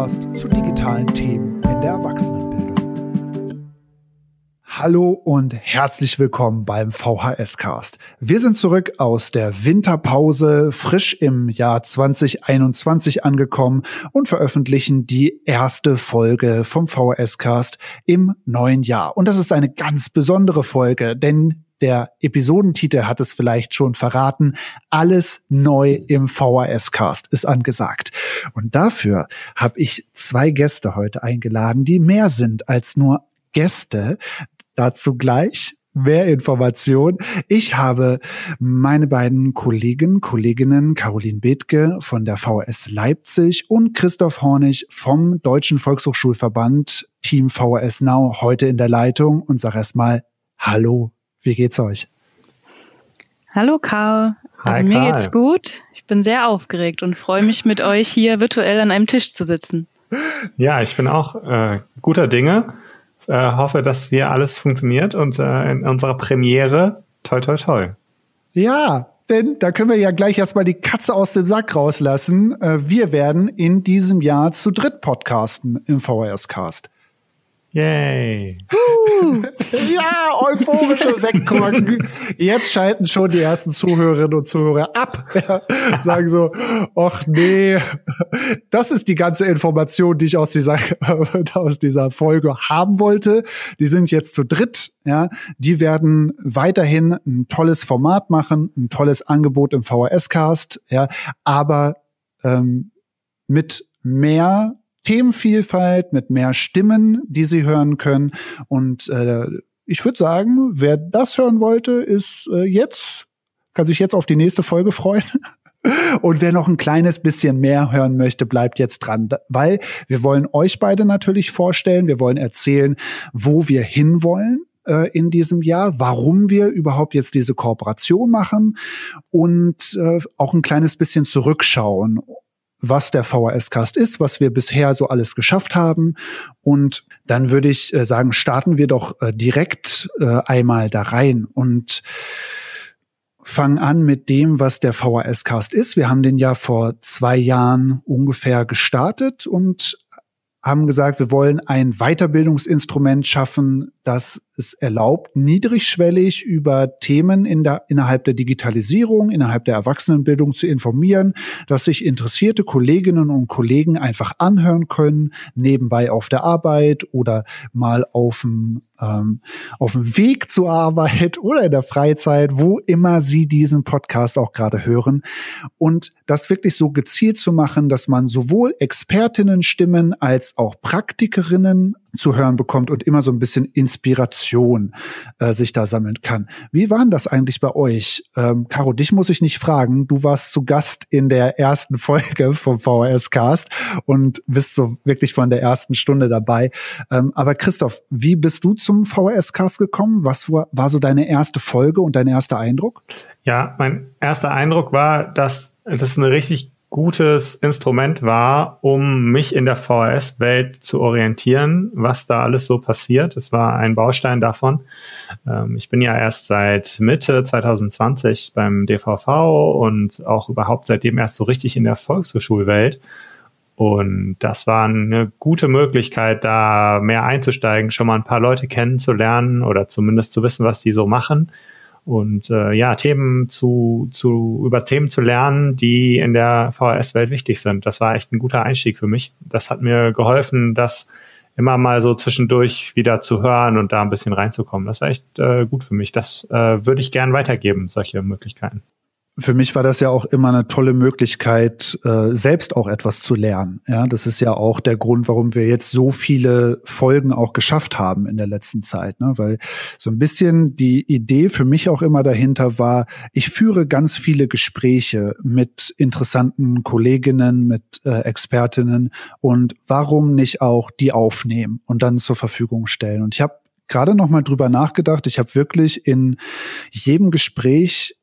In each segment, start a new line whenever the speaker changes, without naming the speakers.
Podcast zu digitalen Themen in der Erwachsenenbildung. Hallo und herzlich willkommen beim VHS Cast. Wir sind zurück aus der Winterpause, frisch im Jahr 2021 angekommen und veröffentlichen die erste Folge vom VHS Cast im neuen Jahr. Und das ist eine ganz besondere Folge, denn der Episodentitel hat es vielleicht schon verraten. Alles neu im VHS-Cast ist angesagt. Und dafür habe ich zwei Gäste heute eingeladen, die mehr sind als nur Gäste. Dazu gleich mehr Information. Ich habe meine beiden Kollegen, Kolleginnen Caroline Bethke von der VHS Leipzig und Christoph Hornig vom Deutschen Volkshochschulverband Team VHS Now heute in der Leitung und sage erstmal Hallo wie geht's euch?
Hallo Karl. Also Hi, mir Karl. geht's gut. Ich bin sehr aufgeregt und freue mich mit euch hier virtuell an einem Tisch zu sitzen.
Ja, ich bin auch äh, guter Dinge. Äh, hoffe, dass hier alles funktioniert und äh, in unserer Premiere toi toi toi.
Ja, denn da können wir ja gleich erstmal die Katze aus dem Sack rauslassen. Äh, wir werden in diesem Jahr zu dritt podcasten im VHS
Yay.
ja, euphorische Sektkorken. Jetzt schalten schon die ersten Zuhörerinnen und Zuhörer ab. Ja, sagen so, ach nee, das ist die ganze Information, die ich aus dieser, aus dieser Folge haben wollte. Die sind jetzt zu dritt. Ja, die werden weiterhin ein tolles Format machen, ein tolles Angebot im VHS-Cast. Ja, aber ähm, mit mehr Themenvielfalt, mit mehr Stimmen, die sie hören können. Und äh, ich würde sagen, wer das hören wollte, ist äh, jetzt, kann sich jetzt auf die nächste Folge freuen. Und wer noch ein kleines bisschen mehr hören möchte, bleibt jetzt dran, weil wir wollen euch beide natürlich vorstellen. Wir wollen erzählen, wo wir hinwollen äh, in diesem Jahr, warum wir überhaupt jetzt diese Kooperation machen und äh, auch ein kleines bisschen zurückschauen was der VHS-Cast ist, was wir bisher so alles geschafft haben. Und dann würde ich äh, sagen, starten wir doch äh, direkt äh, einmal da rein und fangen an mit dem, was der VHS-Cast ist. Wir haben den ja vor zwei Jahren ungefähr gestartet und haben gesagt, wir wollen ein Weiterbildungsinstrument schaffen, das es erlaubt, niedrigschwellig über Themen in der, innerhalb der Digitalisierung, innerhalb der Erwachsenenbildung zu informieren, dass sich interessierte Kolleginnen und Kollegen einfach anhören können, nebenbei auf der Arbeit oder mal auf dem, ähm, auf dem Weg zur Arbeit oder in der Freizeit, wo immer Sie diesen Podcast auch gerade hören. Und das wirklich so gezielt zu machen, dass man sowohl Expertinnenstimmen als auch Praktikerinnen zu hören bekommt und immer so ein bisschen Inspiration äh, sich da sammeln kann. Wie war denn das eigentlich bei euch? Ähm, Caro, dich muss ich nicht fragen. Du warst zu Gast in der ersten Folge vom VHS Cast und bist so wirklich von der ersten Stunde dabei. Ähm, aber Christoph, wie bist du zum VHS Cast gekommen? Was war, war so deine erste Folge und dein erster Eindruck?
Ja, mein erster Eindruck war, dass das eine richtig gutes Instrument war, um mich in der VHS-Welt zu orientieren, was da alles so passiert. Es war ein Baustein davon. Ähm, ich bin ja erst seit Mitte 2020 beim DVV und auch überhaupt seitdem erst so richtig in der Volkshochschulwelt. Und das war eine gute Möglichkeit, da mehr einzusteigen, schon mal ein paar Leute kennenzulernen oder zumindest zu wissen, was die so machen und äh, ja, Themen zu, zu, über Themen zu lernen, die in der VHS-Welt wichtig sind. Das war echt ein guter Einstieg für mich. Das hat mir geholfen, das immer mal so zwischendurch wieder zu hören und da ein bisschen reinzukommen. Das war echt äh, gut für mich. Das äh, würde ich gern weitergeben, solche Möglichkeiten
für mich war das ja auch immer eine tolle Möglichkeit, äh, selbst auch etwas zu lernen. Ja, das ist ja auch der Grund, warum wir jetzt so viele Folgen auch geschafft haben in der letzten Zeit. Ne? Weil so ein bisschen die Idee für mich auch immer dahinter war, ich führe ganz viele Gespräche mit interessanten Kolleginnen, mit äh, Expertinnen und warum nicht auch die aufnehmen und dann zur Verfügung stellen. Und ich habe gerade noch mal drüber nachgedacht. Ich habe wirklich in jedem Gespräch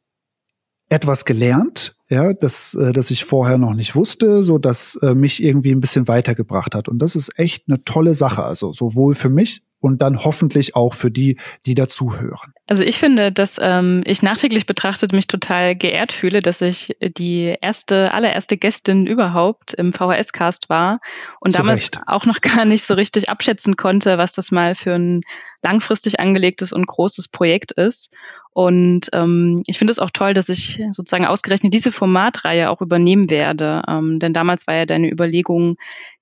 etwas gelernt, ja, das, äh, das ich vorher noch nicht wusste, so dass äh, mich irgendwie ein bisschen weitergebracht hat. Und das ist echt eine tolle Sache. Also sowohl für mich und dann hoffentlich auch für die, die dazuhören.
Also ich finde, dass ähm, ich nachträglich betrachtet mich total geehrt fühle, dass ich die erste, allererste Gästin überhaupt im VHS-Cast war und Zu damals Recht. auch noch gar nicht so richtig abschätzen konnte, was das mal für ein langfristig angelegtes und großes Projekt ist. Und ähm, ich finde es auch toll, dass ich sozusagen ausgerechnet diese Formatreihe auch übernehmen werde. Ähm, denn damals war ja deine Überlegung,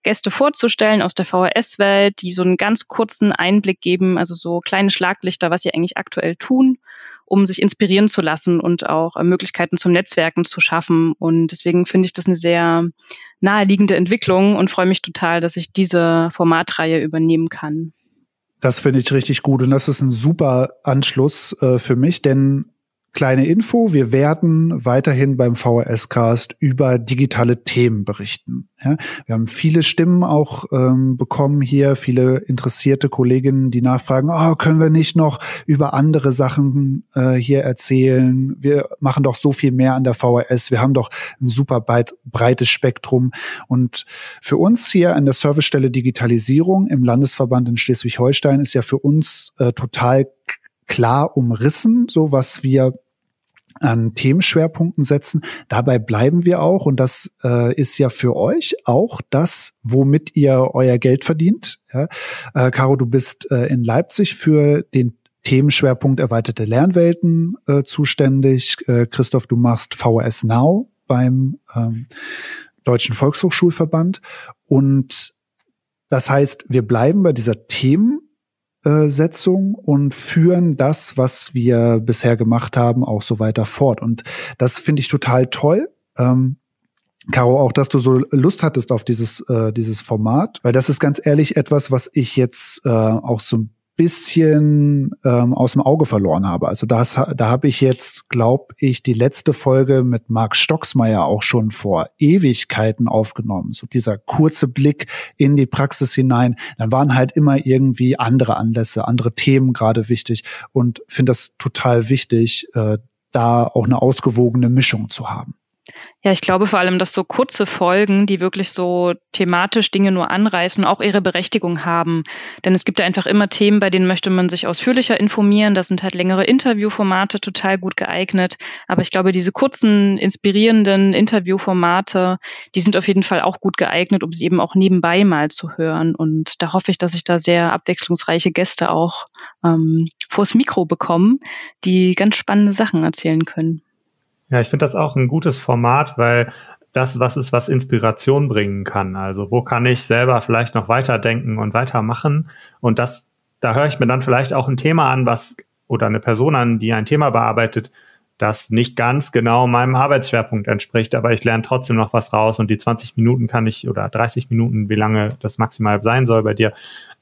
Gäste vorzustellen aus der VHS-Welt, die so einen ganz kurzen Einblick geben, also so kleine Schlaglichter, was sie eigentlich aktuell tun, um sich inspirieren zu lassen und auch äh, Möglichkeiten zum Netzwerken zu schaffen. Und deswegen finde ich das eine sehr naheliegende Entwicklung und freue mich total, dass ich diese Formatreihe übernehmen kann.
Das finde ich richtig gut und das ist ein super Anschluss äh, für mich, denn Kleine Info, wir werden weiterhin beim VHS-Cast über digitale Themen berichten. Ja, wir haben viele Stimmen auch ähm, bekommen hier, viele interessierte Kolleginnen, die nachfragen, oh, können wir nicht noch über andere Sachen äh, hier erzählen? Wir machen doch so viel mehr an der VHS. Wir haben doch ein super breit, breites Spektrum. Und für uns hier an der Servicestelle Digitalisierung im Landesverband in Schleswig-Holstein ist ja für uns äh, total klar umrissen, so was wir an Themenschwerpunkten setzen. Dabei bleiben wir auch und das äh, ist ja für euch auch das, womit ihr euer Geld verdient. Ja? Äh, Caro, du bist äh, in Leipzig für den Themenschwerpunkt erweiterte Lernwelten äh, zuständig. Äh, Christoph, du machst VS Now beim ähm, Deutschen Volkshochschulverband und das heißt, wir bleiben bei dieser Themen Setzung und führen das, was wir bisher gemacht haben, auch so weiter fort. Und das finde ich total toll. Ähm, Caro, auch, dass du so Lust hattest auf dieses, äh, dieses Format, weil das ist ganz ehrlich etwas, was ich jetzt äh, auch so ein bisschen ähm, aus dem Auge verloren habe. Also das, da habe ich jetzt, glaube ich, die letzte Folge mit Marc Stocksmeier auch schon vor Ewigkeiten aufgenommen. So dieser kurze Blick in die Praxis hinein. Dann waren halt immer irgendwie andere Anlässe, andere Themen gerade wichtig und finde das total wichtig, äh, da auch eine ausgewogene Mischung zu haben.
Ja, ich glaube vor allem, dass so kurze Folgen, die wirklich so thematisch Dinge nur anreißen, auch ihre Berechtigung haben. Denn es gibt ja einfach immer Themen, bei denen möchte man sich ausführlicher informieren. Da sind halt längere Interviewformate total gut geeignet. Aber ich glaube, diese kurzen, inspirierenden Interviewformate, die sind auf jeden Fall auch gut geeignet, um sie eben auch nebenbei mal zu hören. Und da hoffe ich, dass ich da sehr abwechslungsreiche Gäste auch ähm, vors Mikro bekomme, die ganz spannende Sachen erzählen können.
Ja, ich finde das auch ein gutes Format, weil das was ist, was Inspiration bringen kann. Also wo kann ich selber vielleicht noch weiterdenken und weitermachen? Und das, da höre ich mir dann vielleicht auch ein Thema an, was oder eine Person an, die ein Thema bearbeitet, das nicht ganz genau meinem Arbeitsschwerpunkt entspricht, aber ich lerne trotzdem noch was raus und die 20 Minuten kann ich oder 30 Minuten, wie lange das maximal sein soll bei dir,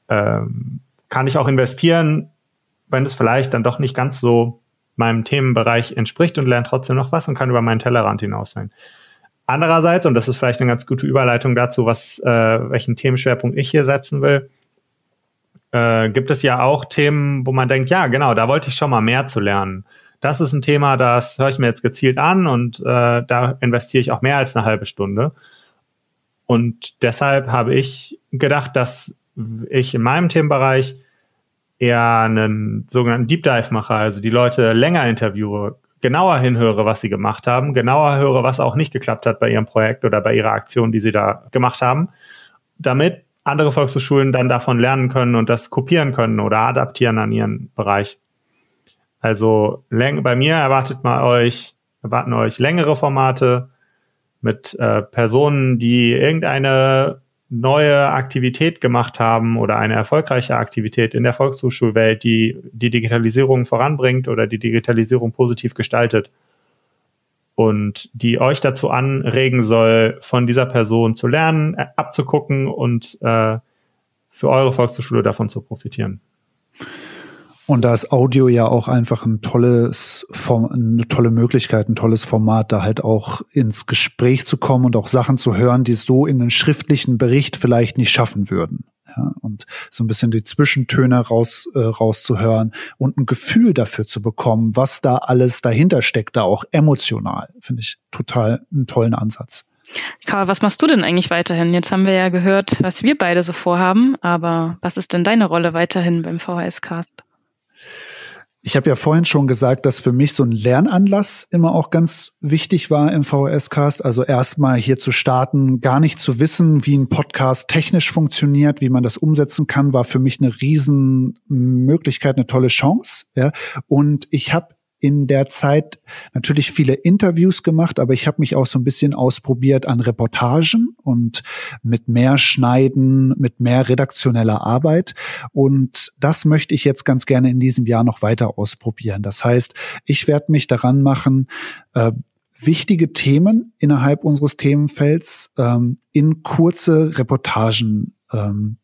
ähm, kann ich auch investieren, wenn es vielleicht dann doch nicht ganz so meinem Themenbereich entspricht und lerne trotzdem noch was und kann über meinen Tellerrand hinaus sein. Andererseits, und das ist vielleicht eine ganz gute Überleitung dazu, was, äh, welchen Themenschwerpunkt ich hier setzen will, äh, gibt es ja auch Themen, wo man denkt, ja, genau, da wollte ich schon mal mehr zu lernen. Das ist ein Thema, das höre ich mir jetzt gezielt an und äh, da investiere ich auch mehr als eine halbe Stunde. Und deshalb habe ich gedacht, dass ich in meinem Themenbereich eher einen sogenannten Deep Dive mache, also die Leute länger interviewe, genauer hinhöre, was sie gemacht haben, genauer höre, was auch nicht geklappt hat bei ihrem Projekt oder bei ihrer Aktion, die sie da gemacht haben, damit andere Volkshochschulen dann davon lernen können und das kopieren können oder adaptieren an ihren Bereich. Also bei mir erwartet mal euch, erwarten euch längere Formate mit äh, Personen, die irgendeine neue Aktivität gemacht haben oder eine erfolgreiche Aktivität in der Volkshochschulwelt, die die Digitalisierung voranbringt oder die Digitalisierung positiv gestaltet und die euch dazu anregen soll, von dieser Person zu lernen, äh, abzugucken und äh, für eure Volkshochschule davon zu profitieren.
Und da ist Audio ja auch einfach ein tolles, eine tolle Möglichkeit, ein tolles Format, da halt auch ins Gespräch zu kommen und auch Sachen zu hören, die so in einen schriftlichen Bericht vielleicht nicht schaffen würden. Ja, und so ein bisschen die Zwischentöne raus, äh, rauszuhören und ein Gefühl dafür zu bekommen, was da alles dahinter steckt, da auch emotional, finde ich total einen tollen Ansatz.
Karl, was machst du denn eigentlich weiterhin? Jetzt haben wir ja gehört, was wir beide so vorhaben, aber was ist denn deine Rolle weiterhin beim VHS-Cast?
Ich habe ja vorhin schon gesagt, dass für mich so ein Lernanlass immer auch ganz wichtig war im VHS-Cast. Also erstmal hier zu starten, gar nicht zu wissen, wie ein Podcast technisch funktioniert, wie man das umsetzen kann, war für mich eine Riesenmöglichkeit, eine tolle Chance. Ja. Und ich habe in der Zeit natürlich viele Interviews gemacht, aber ich habe mich auch so ein bisschen ausprobiert an Reportagen und mit mehr Schneiden, mit mehr redaktioneller Arbeit. Und das möchte ich jetzt ganz gerne in diesem Jahr noch weiter ausprobieren. Das heißt, ich werde mich daran machen, äh, wichtige Themen innerhalb unseres Themenfelds ähm, in kurze Reportagen ähm,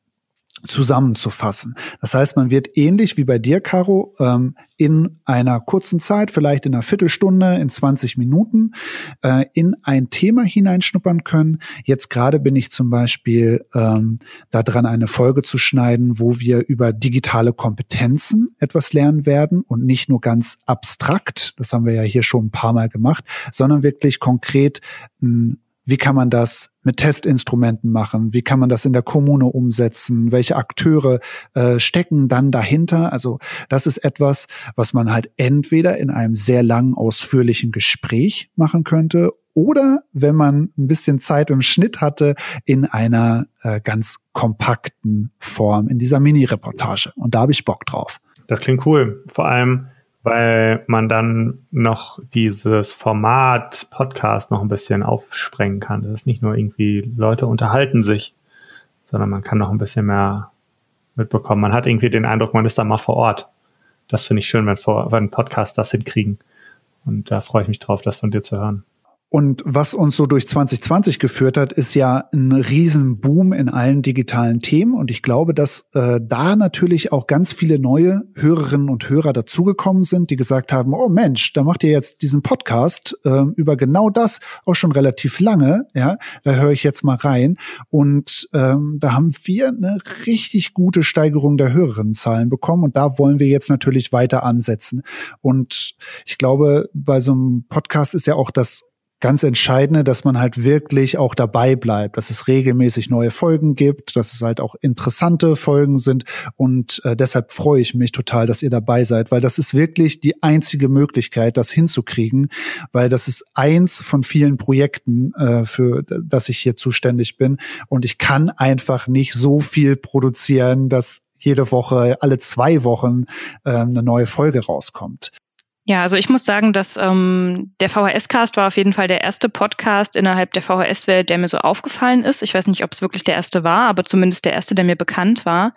zusammenzufassen. Das heißt, man wird ähnlich wie bei dir, Caro, ähm, in einer kurzen Zeit, vielleicht in einer Viertelstunde, in 20 Minuten, äh, in ein Thema hineinschnuppern können. Jetzt gerade bin ich zum Beispiel ähm, daran, eine Folge zu schneiden, wo wir über digitale Kompetenzen etwas lernen werden und nicht nur ganz abstrakt, das haben wir ja hier schon ein paar Mal gemacht, sondern wirklich konkret ein wie kann man das mit Testinstrumenten machen? Wie kann man das in der Kommune umsetzen? Welche Akteure äh, stecken dann dahinter? Also das ist etwas, was man halt entweder in einem sehr langen, ausführlichen Gespräch machen könnte oder wenn man ein bisschen Zeit im Schnitt hatte, in einer äh, ganz kompakten Form, in dieser Mini-Reportage. Und da habe ich Bock drauf.
Das klingt cool. Vor allem, weil man dann noch dieses Format Podcast noch ein bisschen aufsprengen kann. Das ist nicht nur irgendwie Leute unterhalten sich, sondern man kann noch ein bisschen mehr mitbekommen. Man hat irgendwie den Eindruck, man ist da mal vor Ort. Das finde ich schön, wenn, wenn Podcasts das hinkriegen. Und da freue ich mich drauf, das von dir zu hören.
Und was uns so durch 2020 geführt hat, ist ja ein Riesenboom in allen digitalen Themen. Und ich glaube, dass äh, da natürlich auch ganz viele neue Hörerinnen und Hörer dazugekommen sind, die gesagt haben, oh Mensch, da macht ihr jetzt diesen Podcast äh, über genau das auch schon relativ lange. Ja, da höre ich jetzt mal rein. Und ähm, da haben wir eine richtig gute Steigerung der Hörerinnenzahlen bekommen. Und da wollen wir jetzt natürlich weiter ansetzen. Und ich glaube, bei so einem Podcast ist ja auch das ganz Entscheidende, dass man halt wirklich auch dabei bleibt, dass es regelmäßig neue Folgen gibt, dass es halt auch interessante Folgen sind und äh, deshalb freue ich mich total, dass ihr dabei seid, weil das ist wirklich die einzige Möglichkeit, das hinzukriegen, weil das ist eins von vielen Projekten, äh, für das ich hier zuständig bin und ich kann einfach nicht so viel produzieren, dass jede Woche, alle zwei Wochen äh, eine neue Folge rauskommt.
Ja, also ich muss sagen, dass ähm, der VHS-Cast war auf jeden Fall der erste Podcast innerhalb der VHS-Welt, der mir so aufgefallen ist. Ich weiß nicht, ob es wirklich der erste war, aber zumindest der erste, der mir bekannt war.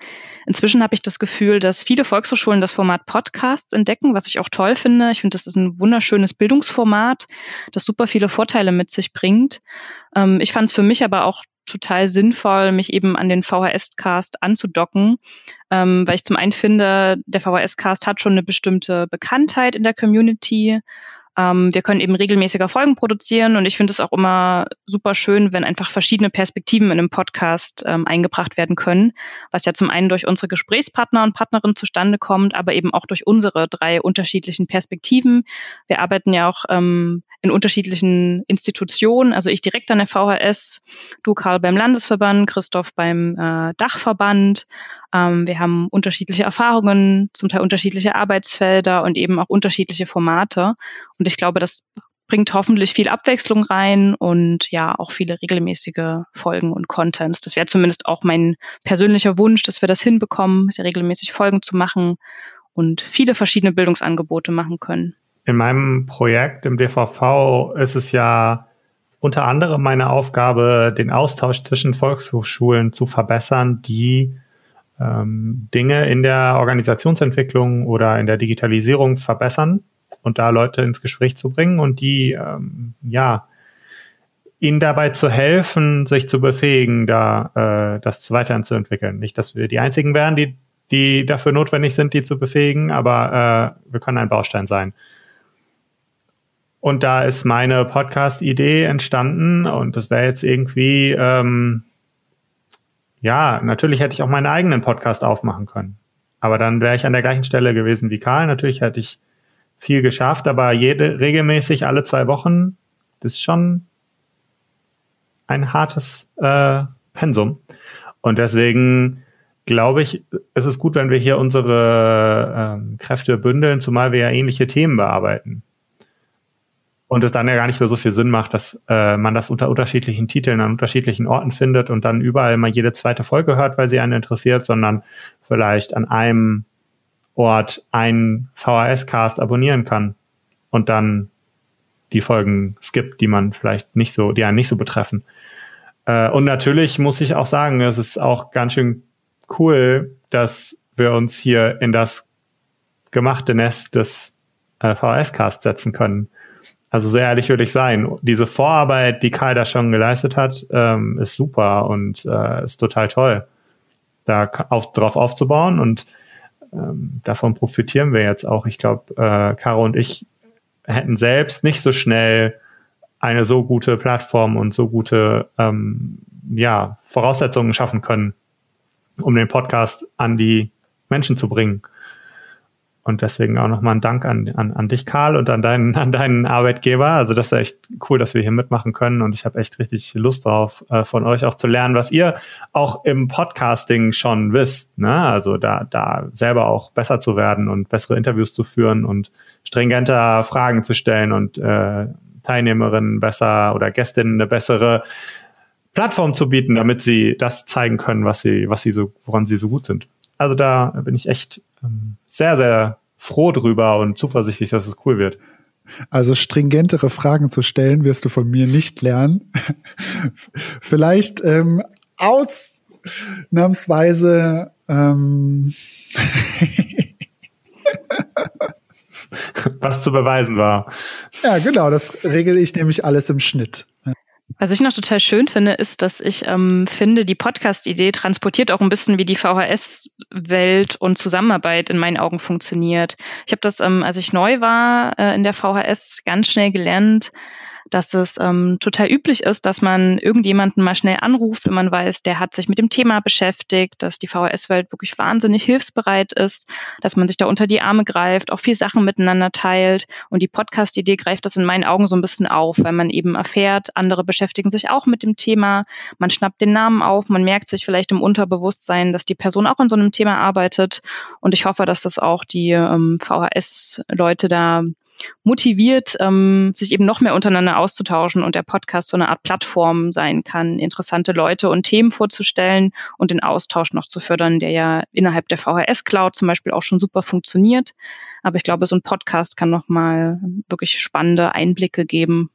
Inzwischen habe ich das Gefühl, dass viele Volkshochschulen das Format Podcasts entdecken, was ich auch toll finde. Ich finde, das ist ein wunderschönes Bildungsformat, das super viele Vorteile mit sich bringt. Ähm, ich fand es für mich aber auch total sinnvoll, mich eben an den VHS-Cast anzudocken, ähm, weil ich zum einen finde, der VHS-Cast hat schon eine bestimmte Bekanntheit in der Community ähm, wir können eben regelmäßiger Folgen produzieren und ich finde es auch immer super schön, wenn einfach verschiedene Perspektiven in einem Podcast ähm, eingebracht werden können, was ja zum einen durch unsere Gesprächspartner und Partnerinnen zustande kommt, aber eben auch durch unsere drei unterschiedlichen Perspektiven. Wir arbeiten ja auch ähm, in unterschiedlichen Institutionen, also ich direkt an der VHS, du Karl beim Landesverband, Christoph beim äh, Dachverband ähm, wir haben unterschiedliche Erfahrungen, zum Teil unterschiedliche Arbeitsfelder und eben auch unterschiedliche Formate. Und ich glaube, das bringt hoffentlich viel Abwechslung rein und ja auch viele regelmäßige Folgen und Contents. Das wäre zumindest auch mein persönlicher Wunsch, dass wir das hinbekommen, sehr regelmäßig Folgen zu machen und viele verschiedene Bildungsangebote machen können.
In meinem Projekt im DVV ist es ja unter anderem meine Aufgabe, den Austausch zwischen Volkshochschulen zu verbessern, die ähm, Dinge in der Organisationsentwicklung oder in der Digitalisierung verbessern und da Leute ins Gespräch zu bringen und die, ähm, ja, ihnen dabei zu helfen, sich zu befähigen, da äh, das weiterzuentwickeln. Nicht, dass wir die einzigen wären, die, die dafür notwendig sind, die zu befähigen, aber äh, wir können ein Baustein sein. Und da ist meine Podcast-Idee entstanden und das wäre jetzt irgendwie ähm, ja, natürlich hätte ich auch meinen eigenen Podcast aufmachen können. Aber dann wäre ich an der gleichen Stelle gewesen wie Karl. Natürlich hätte ich viel geschafft, aber jede regelmäßig alle zwei Wochen, das ist schon, ein hartes äh, Pensum. Und deswegen glaube ich, es ist gut, wenn wir hier unsere ähm, Kräfte bündeln, zumal wir ja ähnliche Themen bearbeiten. Und es dann ja gar nicht mehr so viel Sinn macht, dass äh, man das unter unterschiedlichen Titeln an unterschiedlichen Orten findet und dann überall mal jede zweite Folge hört, weil sie einen interessiert, sondern vielleicht an einem Ort einen VHS-Cast abonnieren kann und dann die Folgen skippt, die man vielleicht nicht so, die einen nicht so betreffen. Äh, und natürlich muss ich auch sagen, es ist auch ganz schön cool, dass wir uns hier in das gemachte Nest des äh, VHS-Casts setzen können. Also so ehrlich würde ich sein. Diese Vorarbeit, die Kai da schon geleistet hat, ähm, ist super und äh, ist total toll, da auf, drauf aufzubauen und ähm, davon profitieren wir jetzt auch. Ich glaube, äh, Caro und ich hätten selbst nicht so schnell eine so gute Plattform und so gute ähm, ja, Voraussetzungen schaffen können, um den Podcast an die Menschen zu bringen. Und deswegen auch nochmal ein Dank an, an, an dich, Karl, und an deinen, an deinen Arbeitgeber. Also das ist echt cool, dass wir hier mitmachen können. Und ich habe echt richtig Lust drauf, äh, von euch auch zu lernen, was ihr auch im Podcasting schon wisst. Ne? Also da, da selber auch besser zu werden und bessere Interviews zu führen und stringenter Fragen zu stellen und äh, Teilnehmerinnen besser oder Gästinnen eine bessere Plattform zu bieten, damit sie das zeigen können, was sie, was sie so, woran sie so gut sind. Also da bin ich echt ähm, sehr, sehr froh drüber und zuversichtlich, dass es cool wird.
Also stringentere Fragen zu stellen, wirst du von mir nicht lernen. Vielleicht ähm, ausnahmsweise ähm
was zu beweisen war.
Ja, genau, das regel ich nämlich alles im Schnitt.
Was ich noch total schön finde, ist, dass ich ähm, finde, die Podcast-Idee transportiert auch ein bisschen, wie die VHS-Welt und Zusammenarbeit in meinen Augen funktioniert. Ich habe das, ähm, als ich neu war äh, in der VHS, ganz schnell gelernt, dass es ähm, total üblich ist, dass man irgendjemanden mal schnell anruft, wenn man weiß, der hat sich mit dem Thema beschäftigt, dass die VHS-Welt wirklich wahnsinnig hilfsbereit ist, dass man sich da unter die Arme greift, auch viel Sachen miteinander teilt. Und die Podcast-Idee greift das in meinen Augen so ein bisschen auf, weil man eben erfährt, andere beschäftigen sich auch mit dem Thema, man schnappt den Namen auf, man merkt sich vielleicht im Unterbewusstsein, dass die Person auch an so einem Thema arbeitet. Und ich hoffe, dass das auch die ähm, VHS-Leute da motiviert, ähm, sich eben noch mehr untereinander auszutauschen und der Podcast so eine Art Plattform sein kann, interessante Leute und Themen vorzustellen und den Austausch noch zu fördern, der ja innerhalb der VHS Cloud zum Beispiel auch schon super funktioniert. Aber ich glaube, so ein Podcast kann nochmal wirklich spannende Einblicke geben.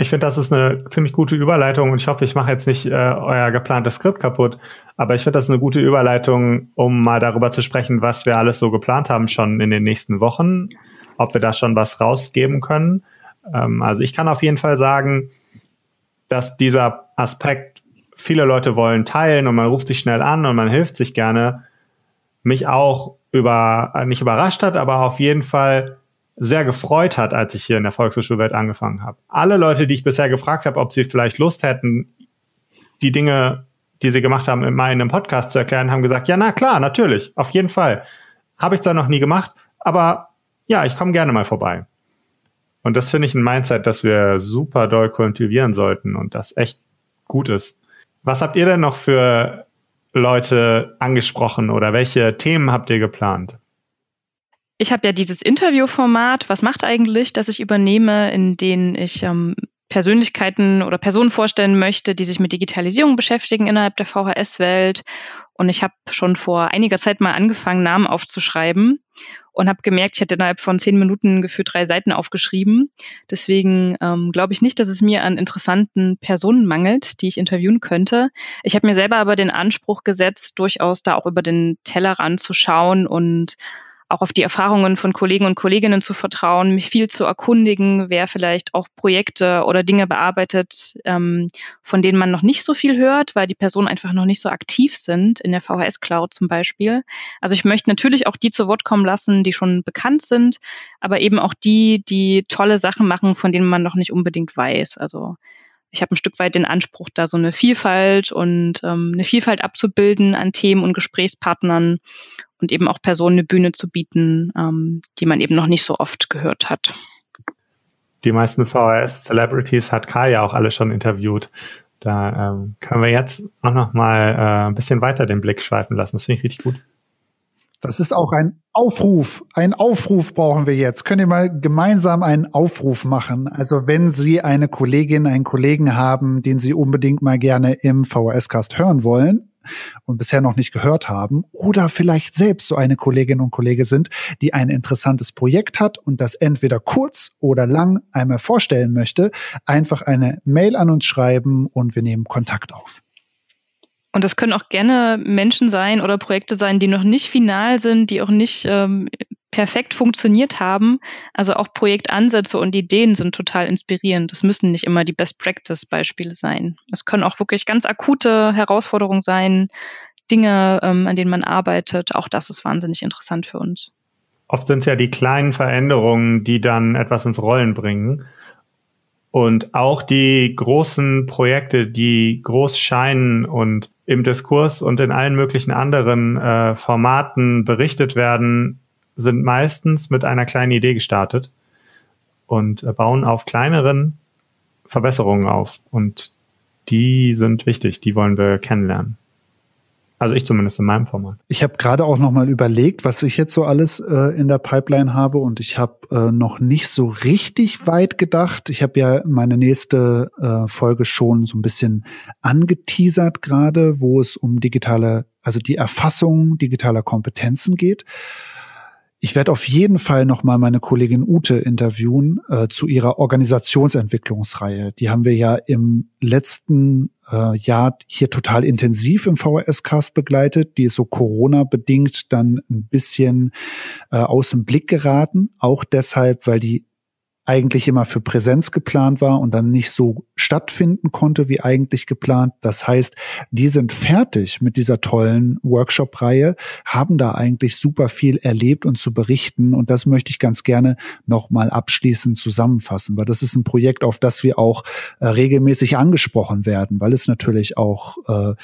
Ich finde, das ist eine ziemlich gute Überleitung und ich hoffe, ich mache jetzt nicht äh, euer geplantes Skript kaputt, aber ich finde, das ist eine gute Überleitung, um mal darüber zu sprechen, was wir alles so geplant haben schon in den nächsten Wochen ob wir da schon was rausgeben können. Ähm, also ich kann auf jeden Fall sagen, dass dieser Aspekt, viele Leute wollen teilen und man ruft sich schnell an und man hilft sich gerne, mich auch über, nicht überrascht hat, aber auf jeden Fall sehr gefreut hat, als ich hier in der Volkshochschulwelt angefangen habe. Alle Leute, die ich bisher gefragt habe, ob sie vielleicht Lust hätten, die Dinge, die sie gemacht haben, in meinem Podcast zu erklären, haben gesagt, ja, na klar, natürlich, auf jeden Fall. Habe ich zwar noch nie gemacht, aber ja, ich komme gerne mal vorbei. Und das finde ich ein Mindset, das wir super doll kultivieren sollten und das echt gut ist. Was habt ihr denn noch für Leute angesprochen oder welche Themen habt ihr geplant?
Ich habe ja dieses Interviewformat, was macht eigentlich, dass ich übernehme, in denen ich ähm, Persönlichkeiten oder Personen vorstellen möchte, die sich mit Digitalisierung beschäftigen innerhalb der VHS-Welt. Und ich habe schon vor einiger Zeit mal angefangen, Namen aufzuschreiben und habe gemerkt, ich hätte innerhalb von zehn Minuten gefühlt drei Seiten aufgeschrieben. Deswegen ähm, glaube ich nicht, dass es mir an interessanten Personen mangelt, die ich interviewen könnte. Ich habe mir selber aber den Anspruch gesetzt, durchaus da auch über den Tellerrand zu schauen und auch auf die Erfahrungen von Kollegen und Kolleginnen zu vertrauen, mich viel zu erkundigen, wer vielleicht auch Projekte oder Dinge bearbeitet, ähm, von denen man noch nicht so viel hört, weil die Personen einfach noch nicht so aktiv sind, in der VHS-Cloud zum Beispiel. Also ich möchte natürlich auch die zu Wort kommen lassen, die schon bekannt sind, aber eben auch die, die tolle Sachen machen, von denen man noch nicht unbedingt weiß. Also ich habe ein Stück weit den Anspruch, da so eine Vielfalt und ähm, eine Vielfalt abzubilden an Themen und Gesprächspartnern und eben auch Personen eine Bühne zu bieten, ähm, die man eben noch nicht so oft gehört hat.
Die meisten VHS-Celebrities hat Karl ja auch alle schon interviewt. Da ähm, können wir jetzt auch noch mal äh, ein bisschen weiter den Blick schweifen lassen. Das finde ich richtig gut.
Das ist auch ein Aufruf. Ein Aufruf brauchen wir jetzt. Könnt ihr mal gemeinsam einen Aufruf machen? Also wenn Sie eine Kollegin, einen Kollegen haben, den Sie unbedingt mal gerne im VHS-Cast hören wollen, und bisher noch nicht gehört haben oder vielleicht selbst so eine Kollegin und Kollege sind, die ein interessantes Projekt hat und das entweder kurz oder lang einmal vorstellen möchte, einfach eine Mail an uns schreiben und wir nehmen Kontakt auf.
Und das können auch gerne Menschen sein oder Projekte sein, die noch nicht final sind, die auch nicht ähm, perfekt funktioniert haben. Also auch Projektansätze und Ideen sind total inspirierend. Das müssen nicht immer die Best-Practice-Beispiele sein. Es können auch wirklich ganz akute Herausforderungen sein, Dinge, ähm, an denen man arbeitet. Auch das ist wahnsinnig interessant für uns.
Oft sind es ja die kleinen Veränderungen, die dann etwas ins Rollen bringen. Und auch die großen Projekte, die groß scheinen und im Diskurs und in allen möglichen anderen äh, Formaten berichtet werden, sind meistens mit einer kleinen Idee gestartet und äh, bauen auf kleineren Verbesserungen auf. Und die sind wichtig, die wollen wir kennenlernen. Also ich zumindest in meinem Format.
Ich habe gerade auch noch mal überlegt, was ich jetzt so alles äh, in der Pipeline habe und ich habe äh, noch nicht so richtig weit gedacht. Ich habe ja meine nächste äh, Folge schon so ein bisschen angeteasert gerade, wo es um digitale, also die Erfassung digitaler Kompetenzen geht. Ich werde auf jeden Fall noch mal meine Kollegin Ute interviewen äh, zu ihrer Organisationsentwicklungsreihe. Die haben wir ja im letzten äh, Jahr hier total intensiv im VHS-Cast begleitet. Die ist so Corona-bedingt dann ein bisschen äh, aus dem Blick geraten. Auch deshalb, weil die eigentlich immer für Präsenz geplant war und dann nicht so stattfinden konnte wie eigentlich geplant. Das heißt, die sind fertig mit dieser tollen Workshop-Reihe, haben da eigentlich super viel erlebt und zu berichten und das möchte ich ganz gerne nochmal abschließend zusammenfassen, weil das ist ein Projekt, auf das wir auch äh, regelmäßig angesprochen werden, weil es natürlich auch äh,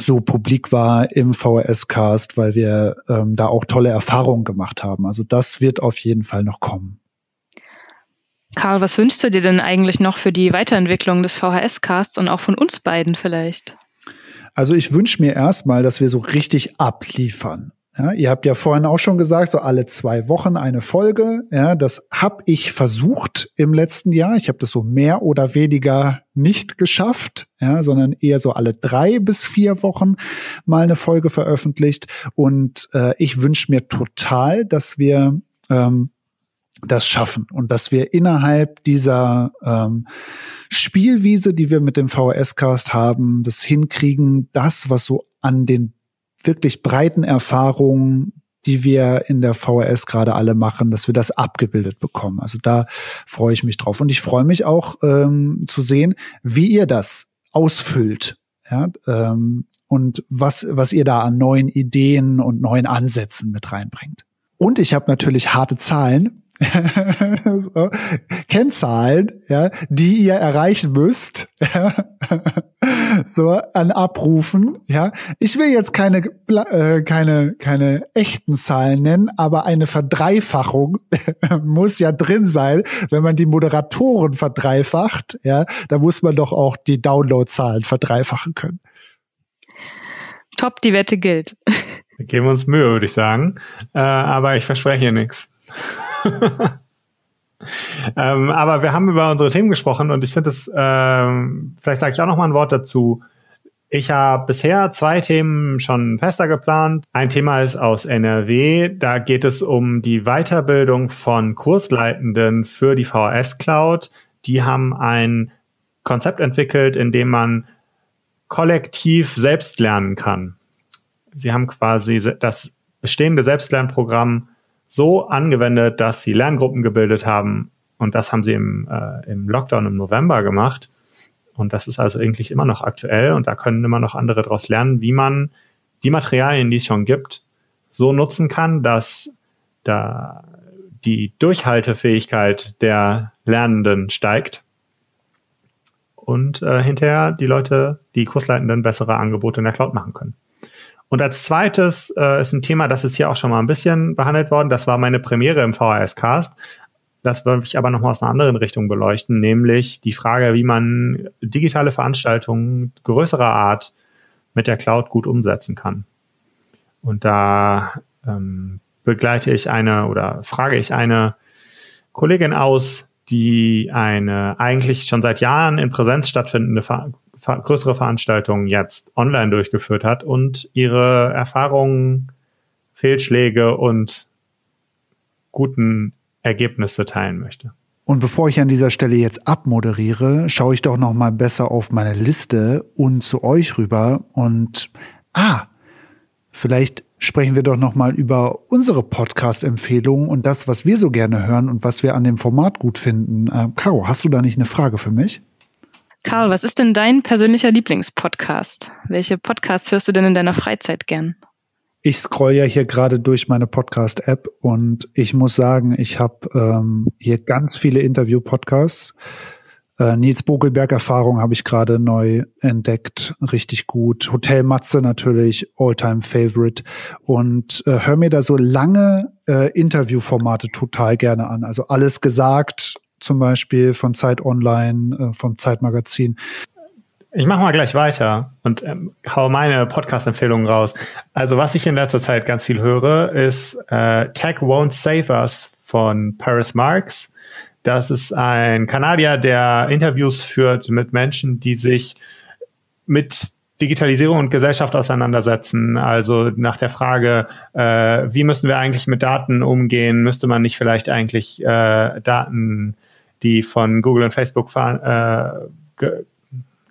so publik war im VHS-Cast, weil wir ähm, da auch tolle Erfahrungen gemacht haben. Also das wird auf jeden Fall noch kommen.
Karl, was wünschst du dir denn eigentlich noch für die Weiterentwicklung des VHS-Casts und auch von uns beiden vielleicht?
Also ich wünsche mir erstmal, dass wir so richtig abliefern. Ja, ihr habt ja vorhin auch schon gesagt, so alle zwei Wochen eine Folge. Ja, das habe ich versucht im letzten Jahr. Ich habe das so mehr oder weniger nicht geschafft, ja, sondern eher so alle drei bis vier Wochen mal eine Folge veröffentlicht. Und äh, ich wünsche mir total, dass wir ähm, das schaffen und dass wir innerhalb dieser ähm, Spielwiese, die wir mit dem VHS-Cast haben, das hinkriegen, das, was so an den wirklich breiten Erfahrungen, die wir in der VHS gerade alle machen, dass wir das abgebildet bekommen. Also da freue ich mich drauf. Und ich freue mich auch ähm, zu sehen, wie ihr das ausfüllt. Ja, ähm, und was, was ihr da an neuen Ideen und neuen Ansätzen mit reinbringt. Und ich habe natürlich harte Zahlen, so. Kennzahlen, ja, die ihr erreichen müsst, ja, so an Abrufen, ja. Ich will jetzt keine äh, keine keine echten Zahlen nennen, aber eine Verdreifachung muss ja drin sein, wenn man die Moderatoren verdreifacht, ja, da muss man doch auch die Downloadzahlen verdreifachen können.
Top, die Wette gilt.
Wir geben uns Mühe, würde ich sagen, äh, aber ich verspreche nichts. ähm, aber wir haben über unsere Themen gesprochen und ich finde es, ähm, vielleicht sage ich auch noch mal ein Wort dazu. Ich habe bisher zwei Themen schon fester geplant. Ein Thema ist aus NRW. Da geht es um die Weiterbildung von Kursleitenden für die VHS Cloud. Die haben ein Konzept entwickelt, in dem man kollektiv selbst lernen kann. Sie haben quasi das bestehende Selbstlernprogramm so angewendet, dass sie Lerngruppen gebildet haben. Und das haben sie im, äh, im Lockdown im November gemacht. Und das ist also eigentlich immer noch aktuell und da können immer noch andere daraus lernen, wie man die Materialien, die es schon gibt, so nutzen kann, dass da die Durchhaltefähigkeit der Lernenden steigt und äh, hinterher die Leute, die Kursleitenden bessere Angebote in der Cloud machen können. Und als zweites äh, ist ein Thema, das ist hier auch schon mal ein bisschen behandelt worden. Das war meine Premiere im VHS-Cast. das würde ich aber nochmal aus einer anderen Richtung beleuchten, nämlich die Frage, wie man digitale Veranstaltungen größerer Art mit der Cloud gut umsetzen kann. Und da ähm, begleite ich eine oder frage ich eine Kollegin aus, die eine eigentlich schon seit Jahren in Präsenz stattfindende größere Veranstaltung jetzt online durchgeführt hat und ihre Erfahrungen, Fehlschläge und guten Ergebnisse teilen möchte.
Und bevor ich an dieser Stelle jetzt abmoderiere, schaue ich doch noch mal besser auf meine Liste und zu euch rüber und ah, vielleicht sprechen wir doch noch mal über unsere Podcast-Empfehlungen und das, was wir so gerne hören und was wir an dem Format gut finden. Äh, Caro, hast du da nicht eine Frage für mich?
Karl, was ist denn dein persönlicher Lieblingspodcast? Welche Podcasts hörst du denn in deiner Freizeit gern?
Ich scroll ja hier gerade durch meine Podcast-App und ich muss sagen, ich habe ähm, hier ganz viele Interview-Podcasts. Äh, Nils Bogelberg Erfahrung habe ich gerade neu entdeckt, richtig gut. Hotel Matze natürlich, All-Time Favorite. Und äh, hör mir da so lange äh, Interviewformate total gerne an. Also alles gesagt, zum Beispiel von Zeit Online, äh, vom Zeitmagazin.
Ich mache mal gleich weiter und ähm, hau meine Podcast-Empfehlungen raus. Also was ich in letzter Zeit ganz viel höre, ist äh, Tech Won't Save Us von Paris Marks. Das ist ein Kanadier, der Interviews führt mit Menschen, die sich mit Digitalisierung und Gesellschaft auseinandersetzen. Also nach der Frage, äh, wie müssen wir eigentlich mit Daten umgehen? Müsste man nicht vielleicht eigentlich äh, Daten, die von Google und Facebook äh,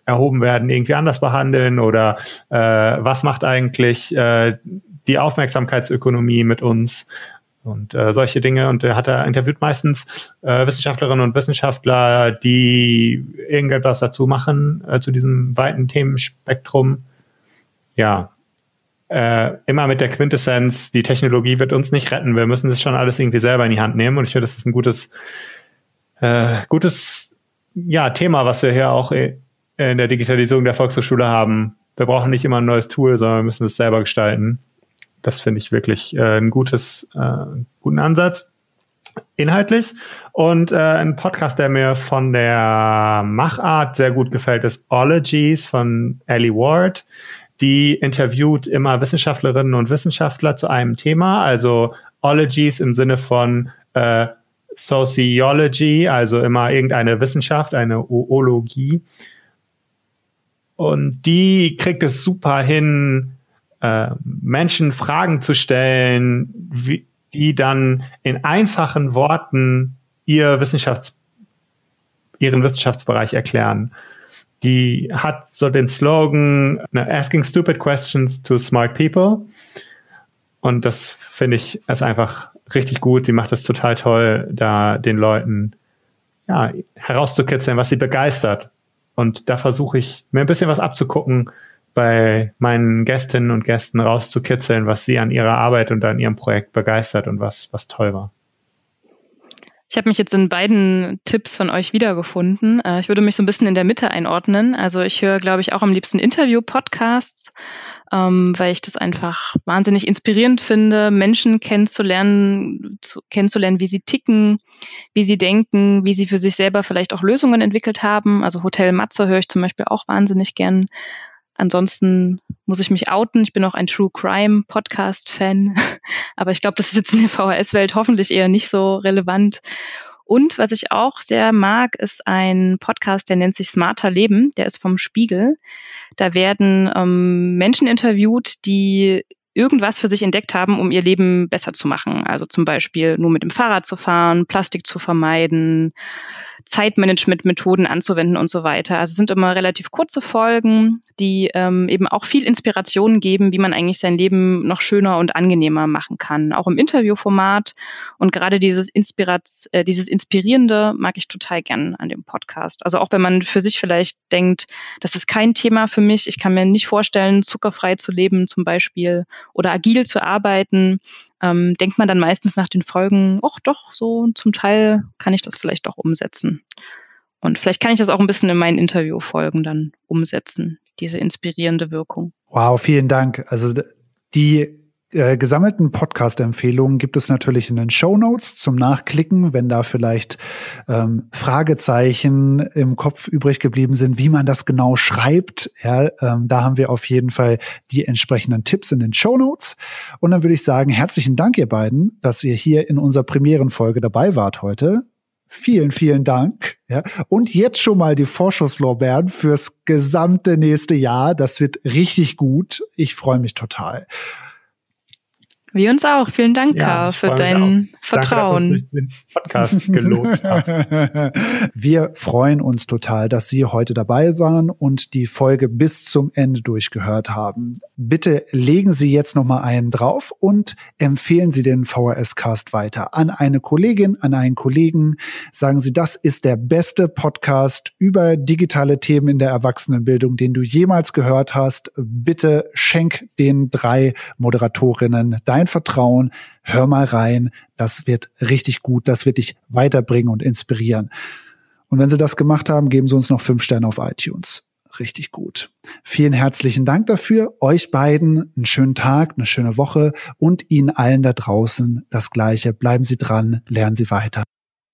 erhoben werden, irgendwie anders behandeln oder äh, was macht eigentlich äh, die Aufmerksamkeitsökonomie mit uns und äh, solche Dinge. Und er hat er interviewt meistens äh, Wissenschaftlerinnen und Wissenschaftler, die irgendetwas dazu machen, äh, zu diesem weiten Themenspektrum. Ja, äh, immer mit der Quintessenz, die Technologie wird uns nicht retten, wir müssen das schon alles irgendwie selber in die Hand nehmen. Und ich finde, das ist ein gutes, äh, gutes ja, Thema, was wir hier auch äh, in der Digitalisierung der Volkshochschule haben. Wir brauchen nicht immer ein neues Tool, sondern wir müssen es selber gestalten. Das finde ich wirklich äh, ein gutes, äh, guten Ansatz. Inhaltlich. Und äh, ein Podcast, der mir von der Machart sehr gut gefällt, ist Ologies von Ellie Ward. Die interviewt immer Wissenschaftlerinnen und Wissenschaftler zu einem Thema, also Ologies im Sinne von äh, Sociology, also immer irgendeine Wissenschaft, eine Oologie. Und die kriegt es super hin, äh, Menschen Fragen zu stellen, wie, die dann in einfachen Worten ihr Wissenschafts, ihren Wissenschaftsbereich erklären. Die hat so den Slogan Asking Stupid Questions to Smart People. Und das finde ich ist einfach richtig gut. Sie macht es total toll, da den Leuten ja, herauszukitzeln, was sie begeistert. Und da versuche ich mir ein bisschen was abzugucken, bei meinen Gästinnen und Gästen rauszukitzeln, was sie an ihrer Arbeit und an ihrem Projekt begeistert und was, was toll war.
Ich habe mich jetzt in beiden Tipps von euch wiedergefunden. Äh, ich würde mich so ein bisschen in der Mitte einordnen. Also ich höre, glaube ich, auch am liebsten Interview-Podcasts, ähm, weil ich das einfach wahnsinnig inspirierend finde, Menschen kennenzulernen, zu, kennenzulernen, wie sie ticken, wie sie denken, wie sie für sich selber vielleicht auch Lösungen entwickelt haben. Also Hotel Matze höre ich zum Beispiel auch wahnsinnig gern. Ansonsten muss ich mich outen. Ich bin auch ein True Crime Podcast Fan. Aber ich glaube, das ist jetzt in der VHS-Welt hoffentlich eher nicht so relevant. Und was ich auch sehr mag, ist ein Podcast, der nennt sich Smarter Leben. Der ist vom Spiegel. Da werden ähm, Menschen interviewt, die irgendwas für sich entdeckt haben, um ihr Leben besser zu machen. Also zum Beispiel nur mit dem Fahrrad zu fahren, Plastik zu vermeiden, Zeitmanagement-Methoden anzuwenden und so weiter. Also sind immer relativ kurze Folgen, die ähm, eben auch viel Inspiration geben, wie man eigentlich sein Leben noch schöner und angenehmer machen kann. Auch im Interviewformat. Und gerade dieses, Inspirat äh, dieses Inspirierende mag ich total gern an dem Podcast. Also auch wenn man für sich vielleicht denkt, das ist kein Thema für mich, ich kann mir nicht vorstellen, zuckerfrei zu leben zum Beispiel oder agil zu arbeiten, ähm, denkt man dann meistens nach den Folgen, ach doch, so zum Teil kann ich das vielleicht auch umsetzen. Und vielleicht kann ich das auch ein bisschen in meinen Interviewfolgen dann umsetzen, diese inspirierende Wirkung.
Wow, vielen Dank. Also die äh, gesammelten Podcast-Empfehlungen gibt es natürlich in den Show Notes zum Nachklicken, wenn da vielleicht ähm, Fragezeichen im Kopf übrig geblieben sind, wie man das genau schreibt. Ja, ähm, da haben wir auf jeden Fall die entsprechenden Tipps in den Show Notes. Und dann würde ich sagen, herzlichen Dank, ihr beiden, dass ihr hier in unserer Premierenfolge dabei wart heute. Vielen, vielen Dank. Ja. Und jetzt schon mal die Vorschusslorbeeren fürs gesamte nächste Jahr. Das wird richtig gut. Ich freue mich total.
Wir uns auch. Vielen Dank, ja, Karl, für dein Vertrauen. Danke, dass du
den Podcast gelotst hast.
Wir freuen uns total, dass Sie heute dabei waren und die Folge bis zum Ende durchgehört haben. Bitte legen Sie jetzt noch mal einen drauf und empfehlen Sie den VHS-Cast weiter an eine Kollegin, an einen Kollegen. Sagen Sie, das ist der beste Podcast über digitale Themen in der Erwachsenenbildung, den du jemals gehört hast. Bitte schenk den drei Moderatorinnen dein Vertrauen, hör mal rein, das wird richtig gut, das wird dich weiterbringen und inspirieren. Und wenn Sie das gemacht haben, geben Sie uns noch fünf Sterne auf iTunes. Richtig gut. Vielen herzlichen Dank dafür. Euch beiden einen schönen Tag, eine schöne Woche und Ihnen allen da draußen das Gleiche. Bleiben Sie dran, lernen Sie weiter.